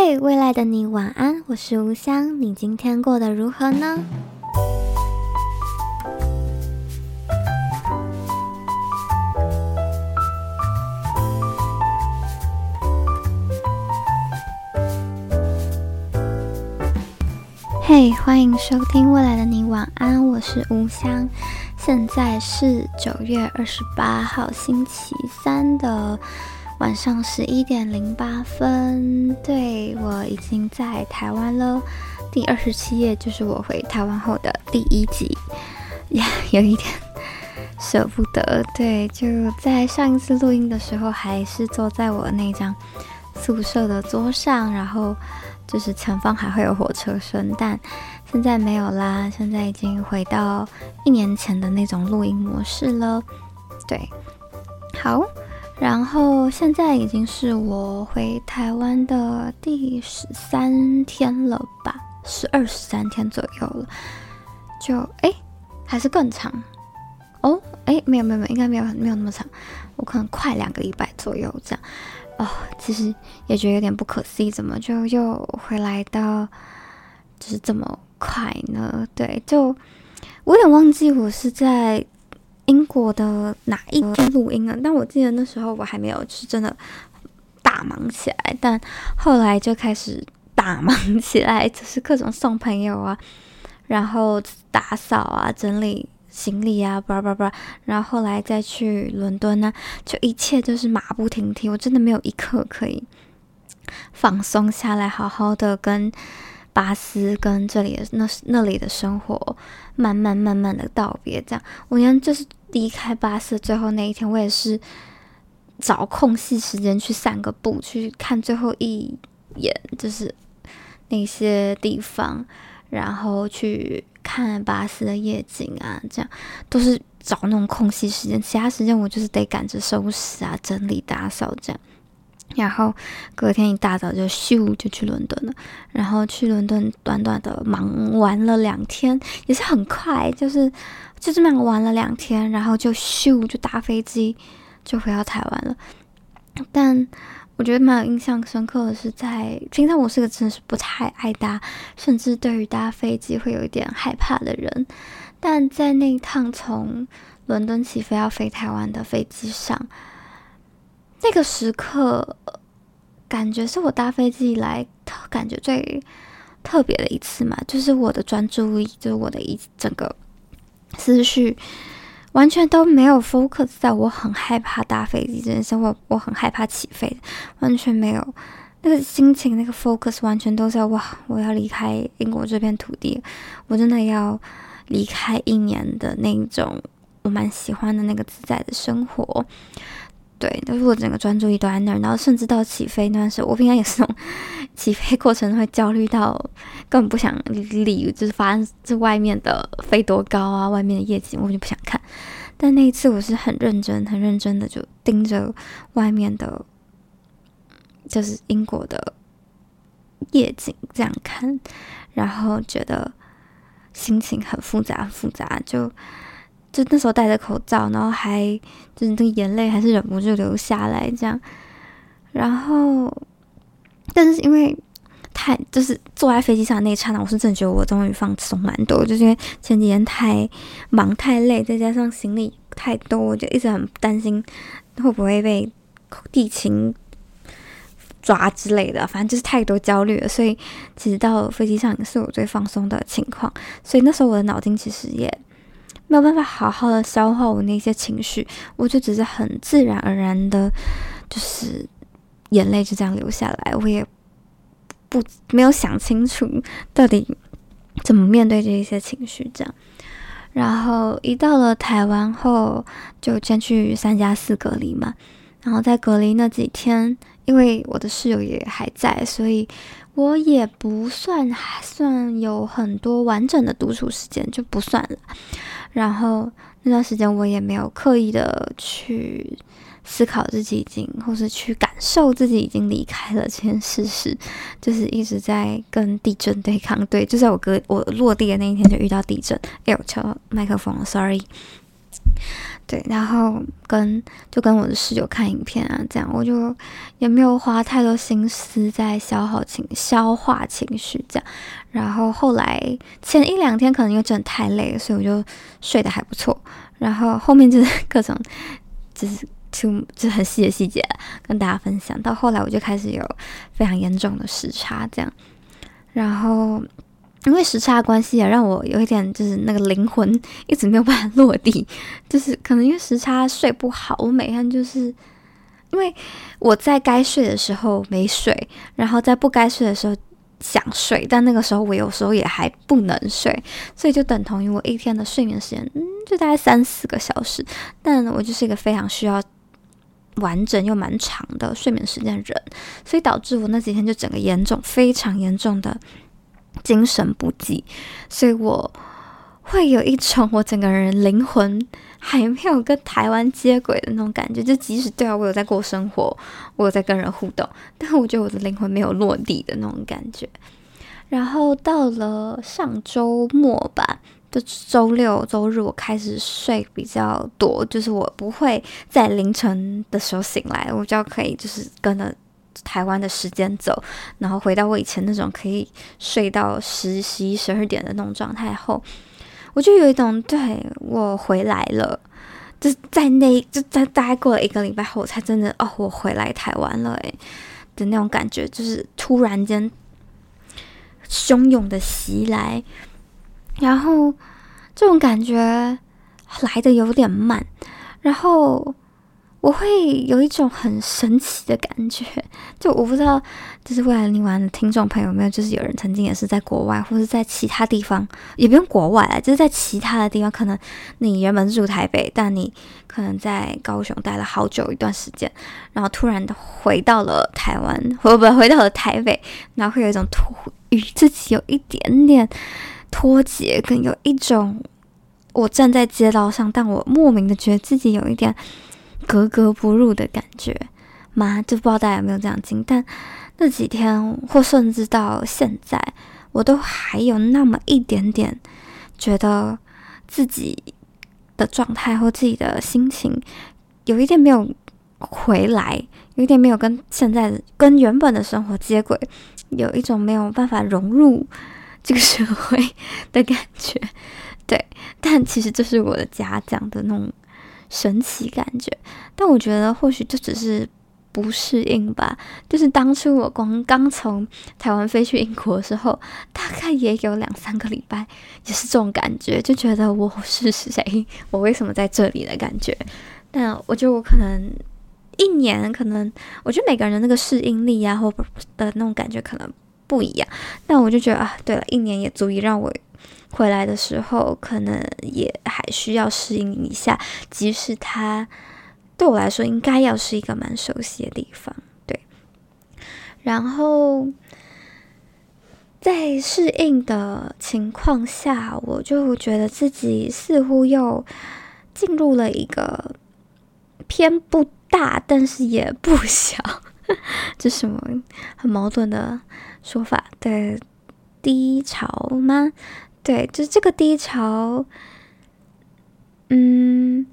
嘿未来的你晚安，我是吴香，你今天过得如何呢？嘿欢迎收听《未来的你晚安》，我是吴香。现在是九月二十八号星期三的晚上十一点零八分。对，我已经在台湾了，第二十七页就是我回台湾后的第一集，呀，有一点舍不得。对，就在上一次录音的时候，还是坐在我那张宿舍的桌上，然后。就是前方还会有火车声，但现在没有啦。现在已经回到一年前的那种录音模式了。对，好，然后现在已经是我回台湾的第十三天了吧，十二十三天左右了。就哎，还是更长哦？哎，没有没有没有，应该没有没有那么长，我可能快两个礼拜左右这样。哦，其实也觉得有点不可思议，怎么就又回来到就是这么快呢？对，就我有点忘记我是在英国的哪一天录音了，但我记得那时候我还没有是真的大忙起来，但后来就开始大忙起来，就是各种送朋友啊，然后打扫啊，整理。行李啊，叭叭叭，然后后来再去伦敦呢，就一切都是马不停蹄，我真的没有一刻可以放松下来，好好的跟巴斯跟这里的那那里的生活慢慢慢慢的道别。这样，我连就是离开巴斯最后那一天，我也是找空隙时间去散个步，去看最后一眼，就是那些地方，然后去。看巴斯的夜景啊，这样都是找那种空隙时间，其他时间我就是得赶着收拾啊、整理、打扫这样。然后隔天一大早就咻就去伦敦了，然后去伦敦短短的忙玩了两天，也是很快，就是就这么玩了两天，然后就咻就搭飞机就回到台湾了。但我觉得蛮有印象深刻的是在，在平常我是个真的是不太爱搭，甚至对于搭飞机会有一点害怕的人，但在那一趟从伦敦起飞要飞台湾的飞机上，那个时刻感觉是我搭飞机以来特感觉最特别的一次嘛，就是我的专注力，就是我的一整个思绪。完全都没有 focus 在我很害怕搭飞机这件事，我我很害怕起飞，完全没有那个心情，那个 focus 完全都在哇，我要离开英国这片土地，我真的要离开一年的那种我蛮喜欢的那个自在的生活。对，但是我整个专注力都在那儿，然后甚至到起飞那段时候，我平常也是那种起飞过程会焦虑到根本不想理，就是发生这外面的飞多高啊，外面的夜景我就不想看。但那一次我是很认真、很认真的就盯着外面的，就是英国的夜景这样看，然后觉得心情很复杂、很复杂，就。就那时候戴着口罩，然后还就是那个眼泪还是忍不住流下来这样，然后，但是因为太就是坐在飞机上的那一刹那，我是真的觉得我终于放松蛮多，就是因为前几天太忙太累，再加上行李太多，我就一直很担心会不会被地勤抓之类的，反正就是太多焦虑了，所以其实到飞机上也是我最放松的情况，所以那时候我的脑筋其实也。没有办法好好的消化我那些情绪，我就只是很自然而然的，就是眼泪就这样流下来，我也不没有想清楚到底怎么面对这一些情绪，这样。然后一到了台湾后，就先去三加四隔离嘛。然后在隔离那几天，因为我的室友也还在，所以我也不算还算有很多完整的独处时间，就不算了。然后那段时间我也没有刻意的去思考自己已经，或是去感受自己已经离开了这件事实，就是一直在跟地震对抗。对，就在我哥我落地的那一天就遇到地震。哎，我敲麦克风，sorry。对，然后跟就跟我的室友看影片啊，这样我就也没有花太多心思在消耗情消化情绪这样。然后后来前一两天可能因为真的太累了，所以我就睡得还不错。然后后面就是 各种就是就就很细的细节跟大家分享。到后来我就开始有非常严重的时差这样，然后。因为时差关系也让我有一点就是那个灵魂一直没有办法落地，就是可能因为时差睡不好，我每天就是因为我在该睡的时候没睡，然后在不该睡的时候想睡，但那个时候我有时候也还不能睡，所以就等同于我一天的睡眠时间，嗯，就大概三四个小时。但我就是一个非常需要完整又蛮长的睡眠时间的人，所以导致我那几天就整个严重，非常严重的。精神不济，所以我会有一种我整个人灵魂还没有跟台湾接轨的那种感觉。就即使对啊，我有在过生活，我有在跟人互动，但我觉得我的灵魂没有落地的那种感觉。然后到了上周末吧，就周六周日，我开始睡比较多，就是我不会在凌晨的时候醒来，我就可以就是跟着。台湾的时间走，然后回到我以前那种可以睡到十、十一、十二点的那种状态后，我就有一种对我回来了，就在那就在大概过了一个礼拜后，我才真的哦，我回来台湾了诶的那种感觉，就是突然间汹涌的袭来，然后这种感觉来的有点慢，然后。我会有一种很神奇的感觉，就我不知道，就是未来你玩的听众朋友有没有，就是有人曾经也是在国外，或者在其他地方，也不用国外啊，就是在其他的地方，可能你原本住台北，但你可能在高雄待了好久一段时间，然后突然的回到了台湾，回不回到了台北，然后会有一种脱与自己有一点点脱节，跟有一种我站在街道上，但我莫名的觉得自己有一点。格格不入的感觉妈？就不知道大家有没有这样经历，但那几天或甚至到现在，我都还有那么一点点觉得自己的状态或自己的心情有一点没有回来，有一点没有跟现在跟原本的生活接轨，有一种没有办法融入这个社会的感觉。对，但其实这是我的家讲的那种。神奇感觉，但我觉得或许就只是不适应吧。就是当初我刚刚从台湾飞去英国的时候，大概也有两三个礼拜，也是这种感觉，就觉得我是谁，我为什么在这里的感觉。但我觉得我可能一年，可能我觉得每个人的那个适应力啊，或的那种感觉可能不一样。但我就觉得啊，对了，一年也足以让我。回来的时候，可能也还需要适应一下，即使它对我来说应该要是一个蛮熟悉的地方，对。然后在适应的情况下，我就觉得自己似乎又进入了一个偏不大，但是也不小，这什么很矛盾的说法的低潮吗？对，就是这个低潮。嗯，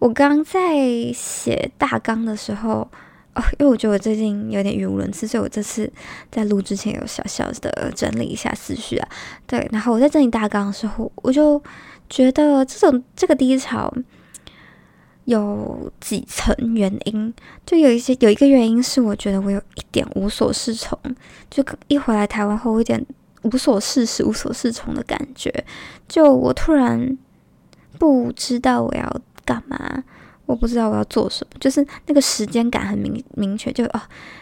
我刚在写大纲的时候，哦，因为我觉得我最近有点语无伦次，所以我这次在录之前有小小的整理一下思绪啊。对，然后我在整理大纲的时候，我就觉得这种这个低潮有几层原因，就有一些有一个原因是我觉得我有一点无所适从，就一回来台湾后，我有点。无所事事、无所适从的感觉，就我突然不知道我要干嘛，我不知道我要做什么，就是那个时间感很明明确，就哦，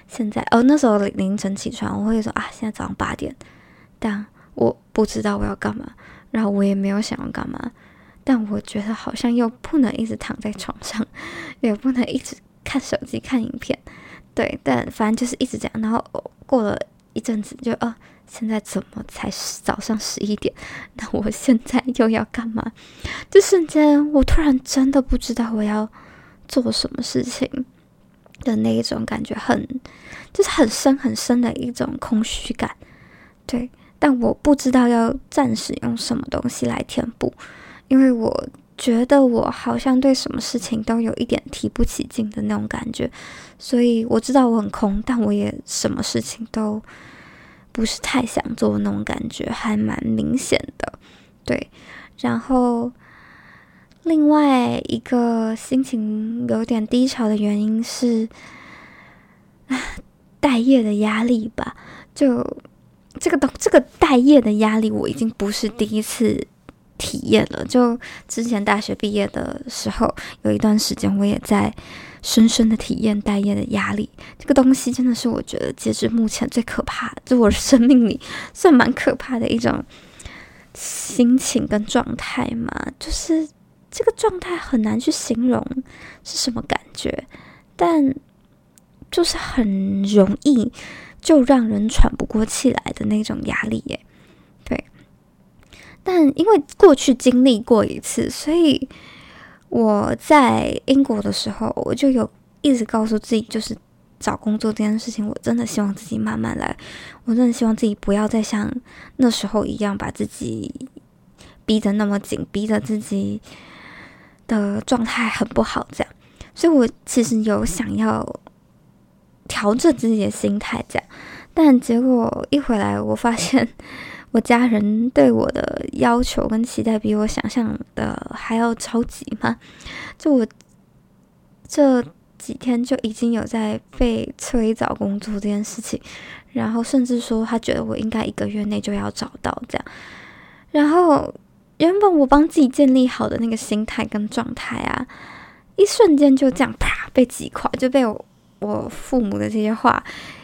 现在哦，那时候凌晨起床，我会说啊，现在早上八点，但我不知道我要干嘛，然后我也没有想要干嘛，但我觉得好像又不能一直躺在床上，也不能一直看手机、看影片，对，但反正就是一直这样，然后过了一阵子就，就哦。现在怎么才早上十一点？那我现在又要干嘛？这瞬间，我突然真的不知道我要做什么事情的那一种感觉很，很就是很深很深的一种空虚感。对，但我不知道要暂时用什么东西来填补，因为我觉得我好像对什么事情都有一点提不起劲的那种感觉，所以我知道我很空，但我也什么事情都不是太想做那种感觉，还蛮明显的。对，然后另外一个心情有点低潮的原因是，待业的压力吧。就这个东，这个待业的压力，我已经不是第一次。体验了，就之前大学毕业的时候，有一段时间我也在深深的体验待业的压力。这个东西真的是我觉得截至目前最可怕，就我生命里算蛮可怕的一种心情跟状态嘛。就是这个状态很难去形容是什么感觉，但就是很容易就让人喘不过气来的那种压力耶。对但因为过去经历过一次，所以我在英国的时候，我就有一直告诉自己，就是找工作这件事情，我真的希望自己慢慢来。我真的希望自己不要再像那时候一样把自己逼得那么紧，逼得自己的状态很不好这样。所以我其实有想要调整自己的心态这样，但结果一回来，我发现。我家人对我的要求跟期待比我想象的还要着急嘛？就我这几天就已经有在被催找工作这件事情，然后甚至说他觉得我应该一个月内就要找到这样，然后原本我帮自己建立好的那个心态跟状态啊，一瞬间就这样啪被击垮，就被我我父母的这些话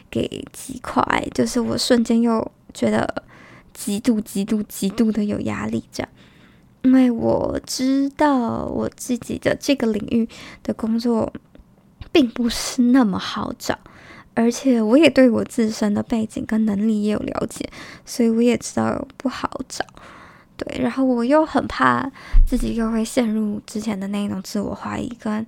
给击垮，就是我瞬间又觉得。极度、极度、极度的有压力，这样，因为我知道我自己的这个领域的工作并不是那么好找，而且我也对我自身的背景跟能力也有了解，所以我也知道不好找。对，然后我又很怕自己又会陷入之前的那种自我怀疑跟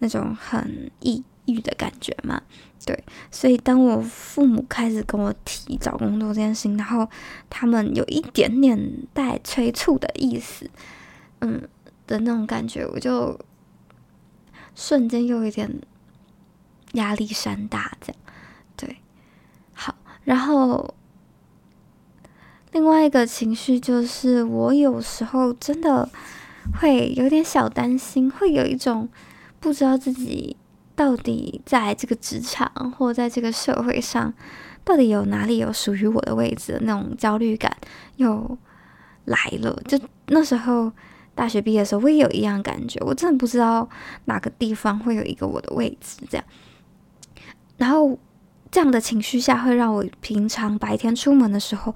那种很抑抑郁的感觉嘛。对，所以当我父母开始跟我提找工作这件事情，然后他们有一点点带催促的意思，嗯的那种感觉，我就瞬间又有点压力山大，这样。对，好，然后另外一个情绪就是，我有时候真的会有点小担心，会有一种不知道自己。到底在这个职场或在这个社会上，到底有哪里有属于我的位置的那种焦虑感又来了。就那时候大学毕业的时候，我也有一样感觉，我真的不知道哪个地方会有一个我的位置这样。然后这样的情绪下，会让我平常白天出门的时候，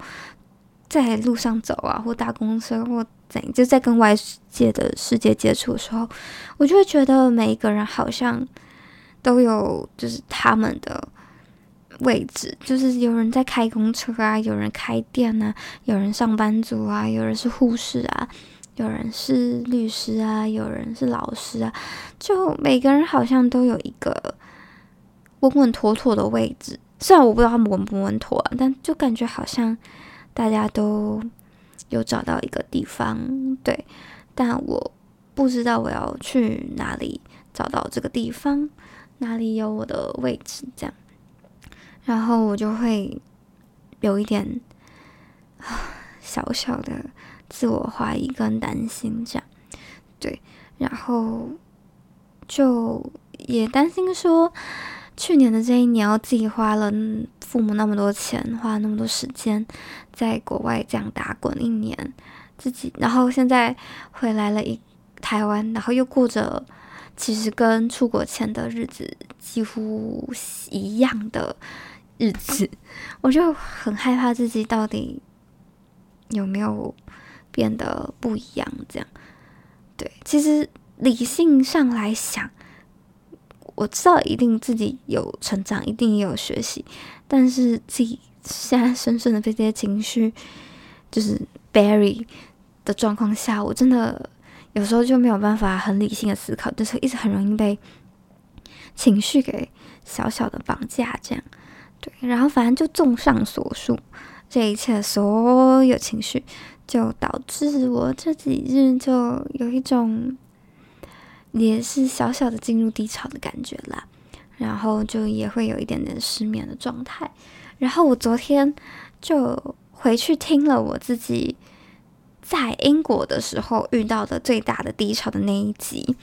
在路上走啊，或搭公车或怎样，就在跟外界的世界接触的时候，我就会觉得每一个人好像。都有，就是他们的位置，就是有人在开公车啊，有人开店啊，有人上班族啊，有人是护士啊，有人是律师啊，有人是老师啊，就每个人好像都有一个稳稳妥妥的位置。虽然我不知道他们稳不稳妥啊，但就感觉好像大家都有找到一个地方，对，但我不知道我要去哪里找到这个地方。哪里有我的位置？这样，然后我就会有一点 小小的自我怀疑跟担心，这样，对，然后就也担心说，去年的这一年，我自己花了父母那么多钱，花了那么多时间在国外这样打滚一年，自己，然后现在回来了一台湾，然后又过着。其实跟出国前的日子几乎一样的日子，我就很害怕自己到底有没有变得不一样。这样，对，其实理性上来想，我知道一定自己有成长，一定也有学习，但是自己现在深深的被这些情绪就是 bury 的状况下，我真的。有时候就没有办法很理性的思考，就是一直很容易被情绪给小小的绑架，这样对。然后反正就综上所述，这一切所有情绪，就导致我这几日就有一种，也是小小的进入低潮的感觉啦。然后就也会有一点点失眠的状态。然后我昨天就回去听了我自己在英国的时候遇到的最大的低潮的那一集，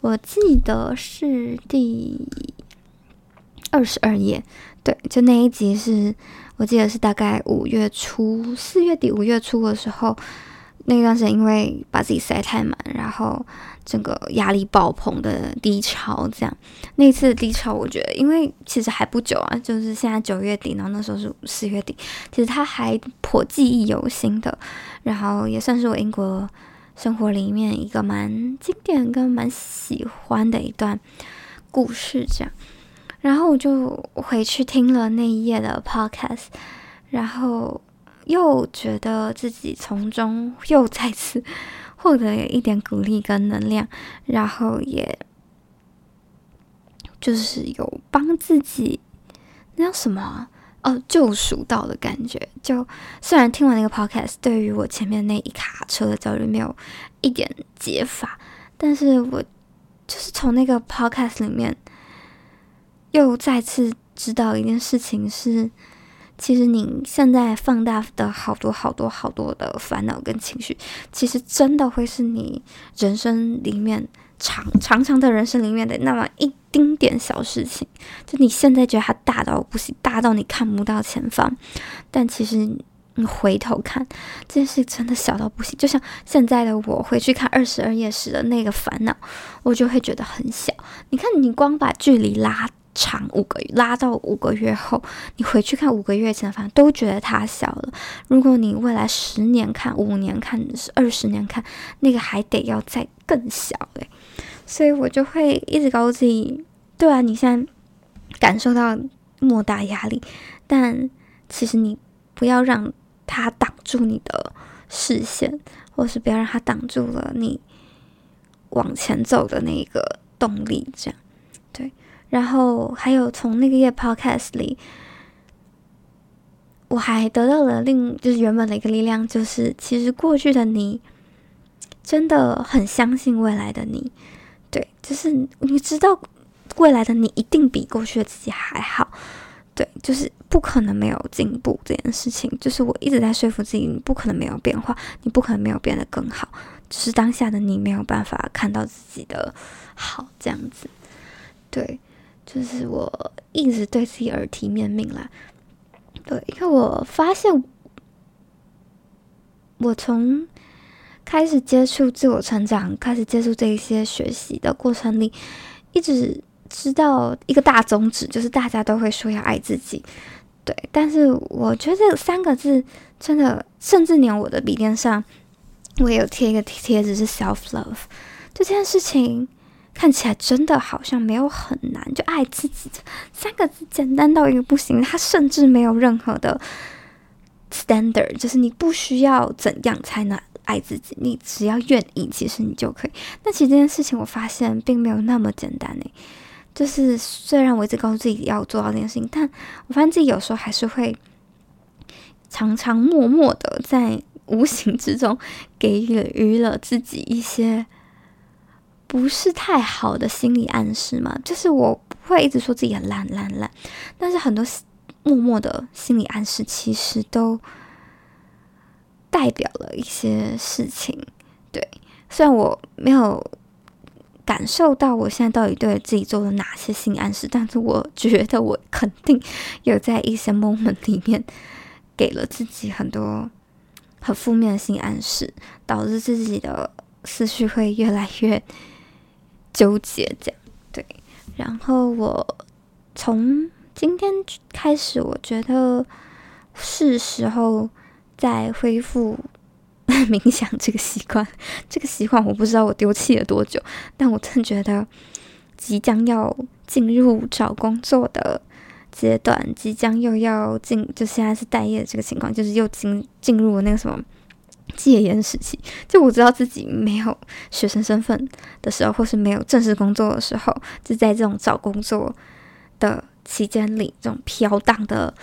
我记得是第二十二页。对，就那一集是我记得是大概五月初、四月底、五月初的时候，那段时间因为把自己塞太满，然后整个压力爆棚的低潮，这样那次的低潮，我觉得因为其实还不久啊，就是现在九月底，然后那时候是四月底，其实它还颇记忆犹新的，然后也算是我英国生活里面一个蛮经典跟蛮喜欢的一段故事，这样。然后我就回去听了那一页的 podcast，然后又觉得自己从中又再次 获得了一点鼓励跟能量，然后也就是有帮自己那叫什么？哦，救赎到的感觉。就虽然听完那个 podcast，对于我前面那一卡车的焦虑没有一点解法，但是我就是从那个 podcast 里面。又再次知道一件事情是，其实你现在放大的好多好多好多的烦恼跟情绪，其实真的会是你人生里面长长长的人生里面的那么一丁点小事情。就你现在觉得它大到不行，大到你看不到前方，但其实你回头看，这件事真的小到不行。就像现在的我回去看二十二页时的那个烦恼，我就会觉得很小。你看，你光把距离拉。长五个月，拉到五个月后，你回去看五个月前，反正都觉得它小了。如果你未来十年看、五年看、二十年看，那个还得要再更小诶。所以我就会一直告诉自己：对啊，你现在感受到莫大压力，但其实你不要让它挡住你的视线，或是不要让它挡住了你往前走的那个动力，这样。然后还有从那个页 podcast 里，我还得到了另就是原本的一个力量，就是其实过去的你真的很相信未来的你，对，就是你知道未来的你一定比过去的自己还好，对，就是不可能没有进步这件事情，就是我一直在说服自己，你不可能没有变化，你不可能没有变得更好，只是当下的你没有办法看到自己的好这样子，对。就是我一直对自己耳提面命啦，对，因为我发现，我从开始接触自我成长，开始接触这一些学习的过程里，一直知道一个大宗旨，就是大家都会说要爱自己，对，但是我觉得这三个字真的，甚至连我的笔电上，我也有贴一个贴纸是 self love，这件事情。看起来真的好像没有很难，就爱自己三个字简单到一个不行。它甚至没有任何的 standard，就是你不需要怎样才能爱自己，你只要愿意，其实你就可以。那其实这件事情我发现并没有那么简单诶。就是虽然我一直告诉自己要做到这件事情，但我发现自己有时候还是会常常默默的在无形之中给予了自己一些。不是太好的心理暗示嘛？就是我不会一直说自己很烂烂烂，但是很多默默的心理暗示其实都代表了一些事情。对，虽然我没有感受到我现在到底对自己做了哪些心理暗示，但是我觉得我肯定有在一些 moment 里面给了自己很多很负面的心理暗示，导致自己的思绪会越来越。纠结这样对，然后我从今天开始，我觉得是时候再恢复 冥想这个习惯。这个习惯我不知道我丢弃了多久，但我真的觉得即将要进入找工作的阶段，即将又要进，就现在是待业这个情况，就是又进进入了那个什么。戒严时期，就我知道自己没有学生身份的时候，或是没有正式工作的时候，就在这种找工作的期间里，这种飘荡的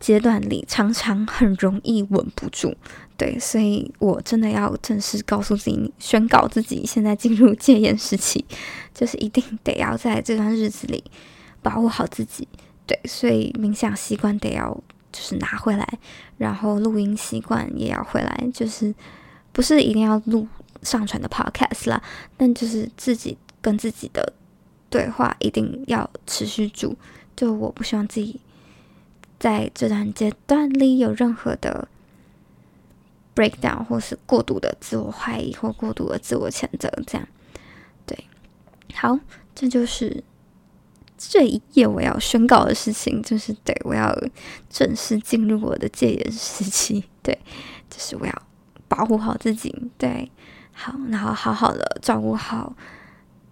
阶段里，常常很容易稳不住。对，所以我真的要正式告诉自己，宣告自己现在进入戒严时期，就是一定得要在这段日子里保护好自己。对，所以冥想习惯得要就是拿回来，然后录音习惯也要回来，就是不是一定要录上传的 podcast 啦，但就是自己跟自己的对话一定要持续住。就我不希望自己在这段阶段里有任何的。breakdown 或是过度的自我怀疑或过度的自我谴责，这样，对，好，这就是这一页我要宣告的事情，就是对我要正式进入我的戒严时期，对，就是我要保护好自己，对，好，然后好好的照顾好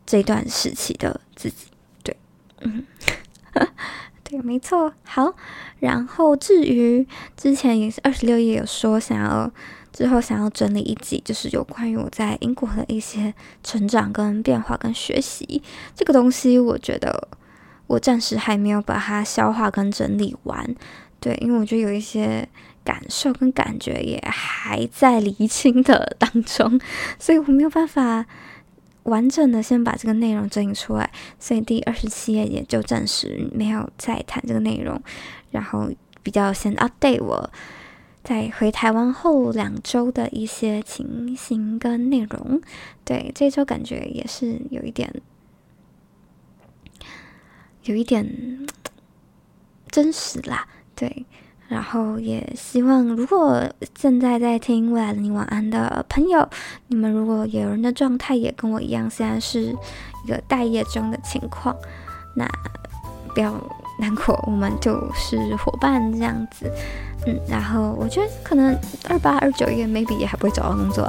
这段时期的自己，对，嗯，对，没错，好。然后，至于之前也是二十六页有说想要之后想要整理一集，就是有关于我在英国的一些成长跟变化跟学习这个东西，我觉得我暂时还没有把它消化跟整理完。对，因为我觉得有一些感受跟感觉也还在厘清的 当中，所以我没有办法。完整的先把这个内容整理出来，所以第二十七页也就暂时没有再谈这个内容，然后比较先 update 我在回台湾后两周的一些情形跟内容。对，这周感觉也是有一点，有一点真实啦，对。然后也希望，如果现在在听《未来的你晚安》的朋友，你们如果有人的状态也跟我一样，现在是一个待业中的情况，那不要难过，我们就是伙伴这样子。嗯，然后我觉得可能二八二九月 maybe 也还不会找到工作。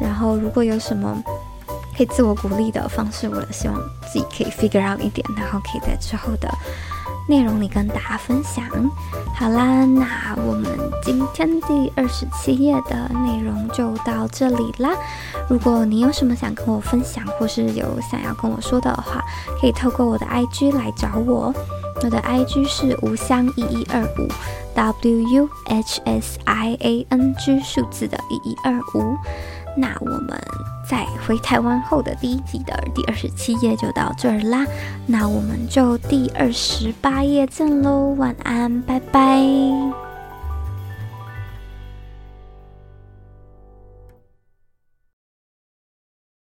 然后如果有什么可以自我鼓励的方式，我也希望自己可以 figure out 一点，然后可以在之后的。内容里跟大家分享，好啦，那我们今天第二十七页的内容就到这里啦。如果你有什么想跟我分享，或是有想要跟我说的话，可以透过我的 IG 来找我。我的 IG 是无香一一二五，W U H S I A N G 数字的一一二五。那我们在回台湾后的第一集的第二十七页就到这儿啦，那我们就第二十八页见喽，晚安，拜拜。